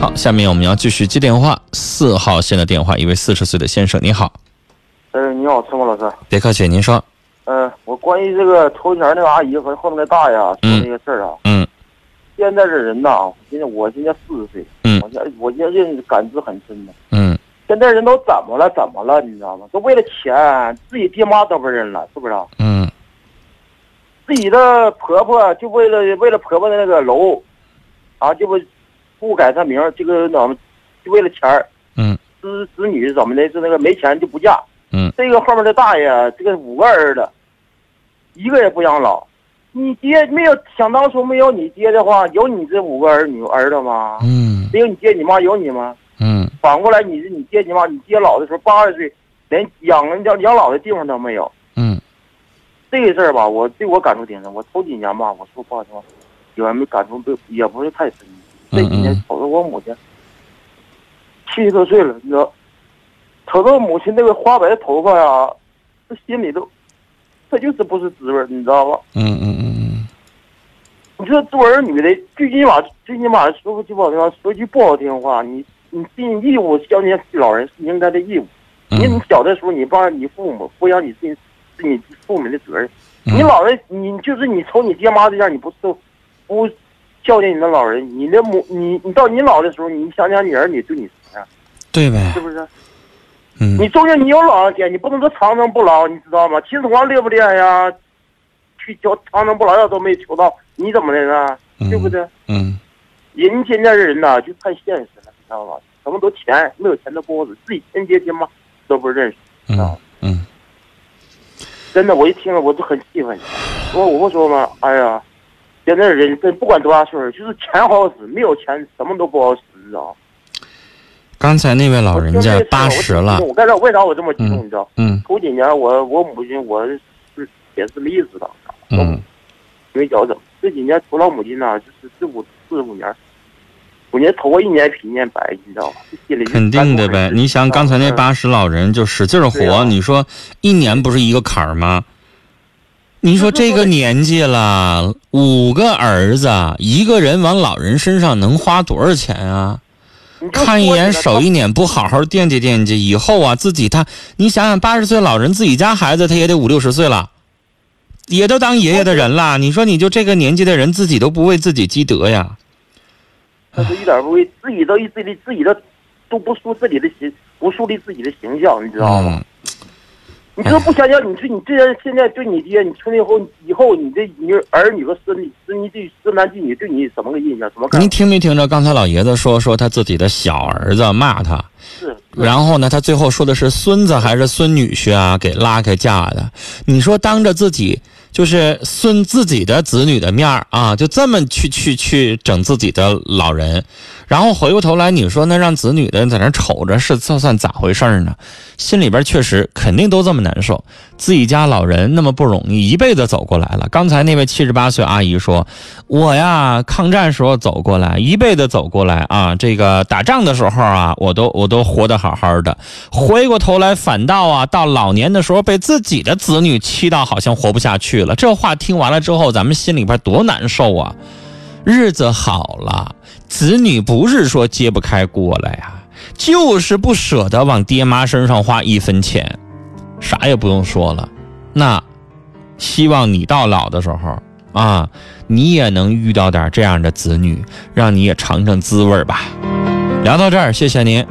好，下面我们要继续接电话。四号线的电话，一位四十岁的先生，你好。呃，你好，陈默老师。别客气，您说。呃，我关于这个头前那个阿姨和后面那大爷说那个事儿啊。嗯。现在这人呐，现在我现在四十岁。嗯。我现我现在感知很深的。嗯。现在人都怎么了？怎么了？你知道吗？都为了钱，自己爹妈都不认了，是不是？嗯。自己的婆婆就为了为了婆婆的那个楼，啊，就不不改他名，这个怎么就为了钱儿？嗯。子子女怎么的？是那个没钱就不嫁。嗯。这个后面的大爷，这个五个儿子，一个也不养老。你爹没有想当初没有你爹的话，有你这五个儿女儿子吗？嗯。没有你爹你妈有你吗？嗯。反过来，你是你爹你妈，你爹老的时候八十岁，连养养养老的地方都没有。嗯。这个事儿吧，我对我感触挺深。我头几年吧，我说不好听话，也没感触不也不是太深。这几年瞅着我母亲七十多岁了，你知道，瞅着母亲那个花白的头发呀，这心里头，他就是不是滋味你知道吧？嗯嗯嗯嗯。你说做儿女的，最起码最起码说句不好听话，说句不好听话，你你尽义务孝敬老人是应该的义务。你你小的时候，你帮你父母抚养你自己。是你父母的责任，你老人，你就是你瞅你爹妈这样，你不受，不孝敬你的老人，你的母，你你到你老的时候，你想想你儿女对你什么样？对呗，是不是？嗯，你终究你有老天，你不能说长生不老，你知道吗？秦始皇厉不厉害呀？去求长生不老药都没求到，你怎么的呢？对不对？嗯，人现在的人呐，就太现实了，你知道吧？什么都钱，没有钱的不好使，自己亲爹亲妈都不认识，知道吗？嗯。真的，我一听了我就很气愤。我我不说吗？哎呀，现在人真不管多大岁数，就是钱好使，没有钱什么都不好使，你知道刚才那位老人家八十了。我刚才为啥我这么激动？你知道？嗯。头几年我我母亲我是也是例子的。嗯。因为脚整，这几年除了母亲呢，就是四五四五年。我年头发一年比一年白，你知道吧？肯定的呗。你想刚才那八十老人就使劲活，你说一年不是一个坎儿吗？你说这个年纪了，五个儿子，一个人往老人身上能花多少钱啊？看一眼少一眼，不好好惦记惦记，以后啊自己他，你想想八十岁老人自己家孩子他也得五六十岁了，也都当爷爷的人了。你说你就这个年纪的人自己都不为自己积德呀？他是一点不为，自己都一自己自己的都不树自己的形，不树立自己的形象，你知道吗？你这不想想，你说你这样现在对你爹，你成年后以后你这你儿女和孙女孙女对孙男继女对你什么个印象？什么？您听没听着？刚才老爷子说说他自己的小儿子骂他，是。然后呢，他最后说的是孙子还是孙女婿啊？给拉开架的。你说当着自己。就是孙自己的子女的面儿啊，就这么去去去整自己的老人，然后回过头来，你说那让子女的在那瞅着是这算咋回事呢？心里边确实肯定都这么难受。自己家老人那么不容易，一辈子走过来了。刚才那位七十八岁阿姨说：“我呀，抗战时候走过来，一辈子走过来啊，这个打仗的时候啊，我都我都活得好好的。回过头来，反倒啊，到老年的时候被自己的子女气到好像活不下去了。这话听完了之后，咱们心里边多难受啊！日子好了，子女不是说揭不开锅了呀，就是不舍得往爹妈身上花一分钱。”啥也不用说了，那希望你到老的时候啊，你也能遇到点这样的子女，让你也尝尝滋味吧。聊到这儿，谢谢您。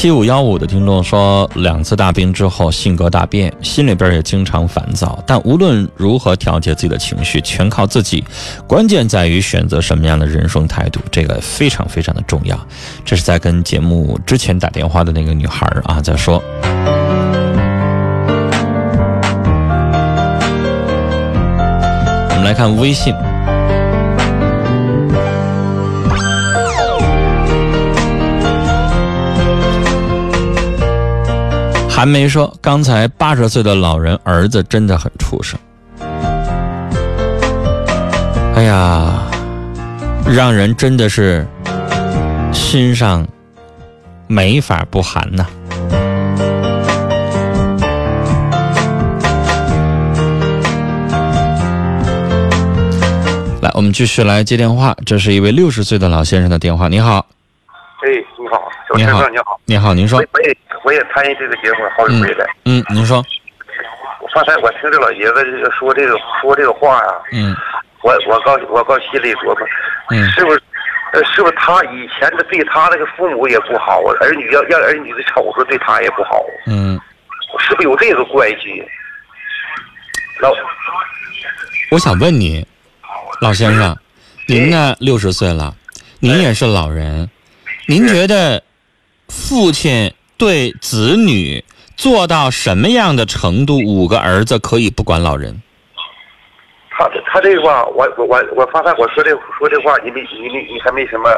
七五幺五的听众说，两次大病之后性格大变，心里边也经常烦躁。但无论如何调节自己的情绪，全靠自己。关键在于选择什么样的人生态度，这个非常非常的重要。这是在跟节目之前打电话的那个女孩啊在说。我们来看微信。寒梅说：“刚才八十岁的老人儿子真的很畜生，哎呀，让人真的是心上没法不寒呐。”来，我们继续来接电话，这是一位六十岁的老先生的电话。你好。小你好先生，你好，你好，您说。我，也我也参与这个节目好几回了。嗯，您说，我刚才我听这老爷子这个说这个说这个话呀、嗯。我我告我告心里琢磨，嗯。是不是？呃，是不是他以前的对他那个父母也不好，儿女要让儿女的瞅着对他也不好，嗯，是不是有这个关系？老。我想问你，老先生，您呢六十岁了，您也是老人，您觉得父亲对子女做到什么样的程度，五个儿子可以不管老人？他他这个话，我我我我发现我说这说这话，你没你你你还没什么。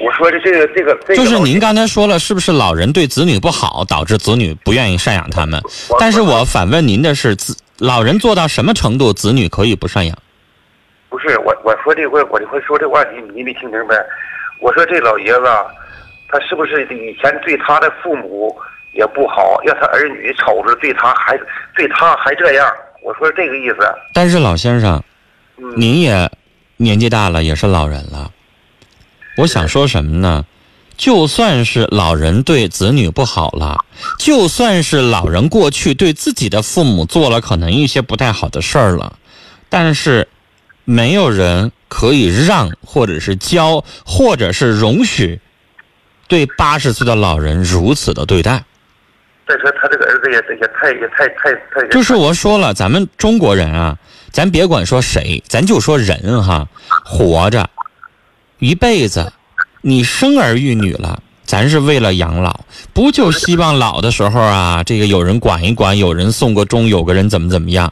我说的这个这个这个就是您刚才说了，是不是老人对子女不好，导致子女不愿意赡养他们？但是我反问您的是，子老人做到什么程度，子女可以不赡养？不是我我说这回我这回说这话你你没听明白？我说这老爷子啊，他是不是以前对他的父母也不好，让他儿女瞅着对他还对他还这样？我说这个意思。但是老先生，嗯，您也年纪大了，也是老人了。我想说什么呢？就算是老人对子女不好了，就算是老人过去对自己的父母做了可能一些不太好的事儿了，但是没有人可以让，或者是教，或者是容许对八十岁的老人如此的对待。再说他这个儿子也也太也太太太就是我说了，咱们中国人啊，咱别管说谁，咱就说人哈，活着一辈子，你生儿育女了，咱是为了养老，不就希望老的时候啊，这个有人管一管，有人送个终，有个人怎么怎么样？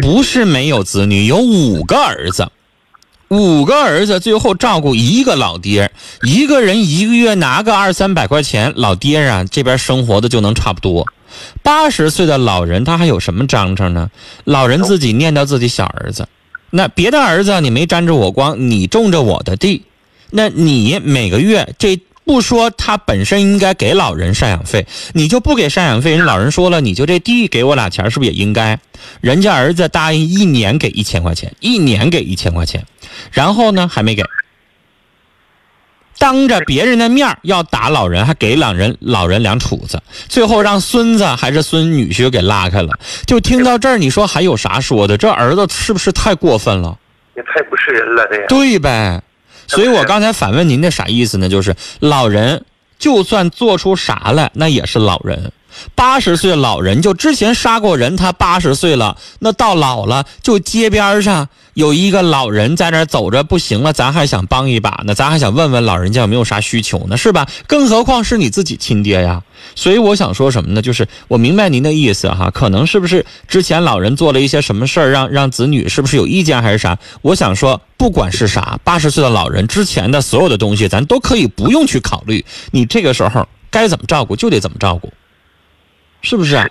不是没有子女，有五个儿子。五个儿子，最后照顾一个老爹，一个人一个月拿个二三百块钱，老爹啊这边生活的就能差不多。八十岁的老人他还有什么章程呢？老人自己念叨自己小儿子，那别的儿子你没沾着我光，你种着我的地，那你每个月这不说他本身应该给老人赡养费，你就不给赡养费，人老人说了，你就这地给我俩钱，是不是也应该？人家儿子答应一年给一千块钱，一年给一千块钱，然后呢还没给。当着别人的面儿要打老人，还给老人老人两杵子，最后让孙子还是孙女婿给拉开了。就听到这儿，你说还有啥说的？这儿子是不是太过分了？也太不是人了，这样。对呗。所以我刚才反问您的啥意思呢？就是老人就算做出啥来，那也是老人。八十岁老人就之前杀过人，他八十岁了，那到老了就街边上有一个老人在那儿走着不行了，咱还想帮一把呢，咱还想问问老人家有没有啥需求呢，是吧？更何况是你自己亲爹呀。所以我想说什么呢？就是我明白您的意思哈，可能是不是之前老人做了一些什么事儿，让让子女是不是有意见还是啥？我想说，不管是啥，八十岁的老人之前的所有的东西，咱都可以不用去考虑。你这个时候该怎么照顾就得怎么照顾，是不是啊？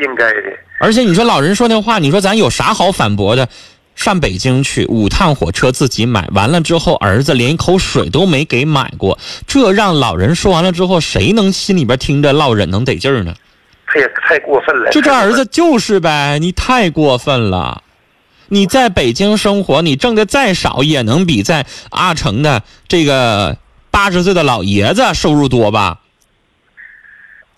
应该的。而且你说老人说那话，你说咱有啥好反驳的？上北京去五趟火车自己买完了之后，儿子连一口水都没给买过，这让老人说完了之后，谁能心里边听着落忍能得劲儿呢？他也太过分了。就这儿子就是呗，你太过分了。你在北京生活，你挣的再少，也能比在阿城的这个八十岁的老爷子收入多吧？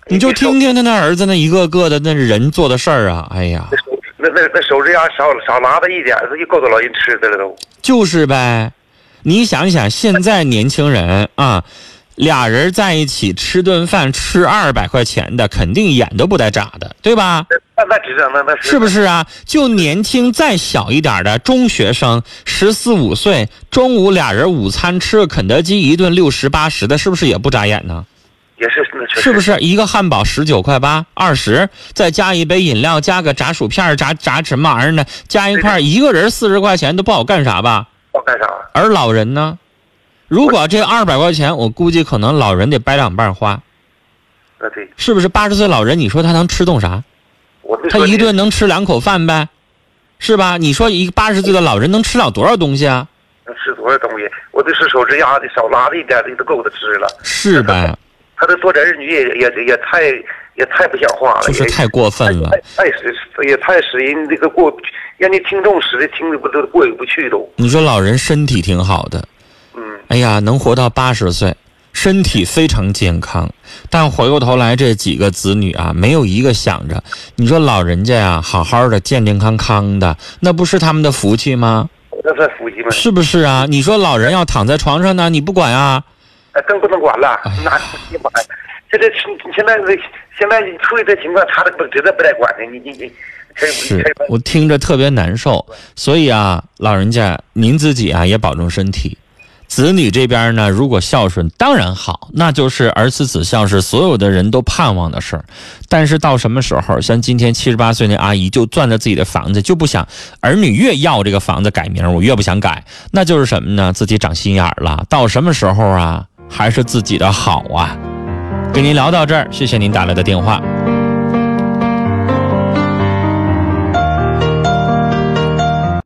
你就听听他那儿子那一个个的那人做的事儿啊，哎呀，那那那手指甲少少拿他一点，这就够他老人吃的了都。就是呗。你想想，现在年轻人啊，俩人在一起吃顿饭，吃二百块钱的，肯定眼都不带眨的，对吧？那那知道，那那是不是啊？就年轻再小一点的中学生，十四五岁，中午俩人午餐吃个肯德基，一顿六十八十的，是不是也不眨眼呢？也是是不是一个汉堡十九块八，二十，再加一杯饮料，加个炸薯片，炸炸什么玩意儿呢？加一块，一个人四十块钱都不好干啥吧？好干啥？而老人呢，如果这二百块钱，我估计可能老人得掰两半花，啊对，是不是？八十岁老人，你说他能吃动啥？他一顿能吃两口饭呗，是吧？你说一个八十岁的老人能吃了多少东西啊？能吃多少东西？我这是手指甲的少拉的一点的都够他吃了。是呗？他这做这儿女也也也太也太不像话了，就是太过分了，太使也太使人这个过，让你听众使的听着不都过意不去都。你说老人身体挺好的，嗯，哎呀，能活到八十岁，身体非常健康，但回过头来这几个子女啊，没有一个想着，你说老人家呀，好好的健健康康的，那不是他们的福气吗？那是福气吗？是不是啊？你说老人要躺在床上呢，你不管啊？哎，更不能管了，那你妈，这这现在这现在出现这情况，他都不真的不带管的，你你你，是我听着特别难受。所以啊，老人家您自己啊也保重身体。子女这边呢，如果孝顺当然好，那就是儿慈子孝，是所有的人都盼望的事儿。但是到什么时候，像今天七十八岁那阿姨就攥着自己的房子，就不想儿女越要这个房子改名，我越不想改，那就是什么呢？自己长心眼儿了。到什么时候啊？还是自己的好啊！跟您聊到这儿，谢谢您打来的电话。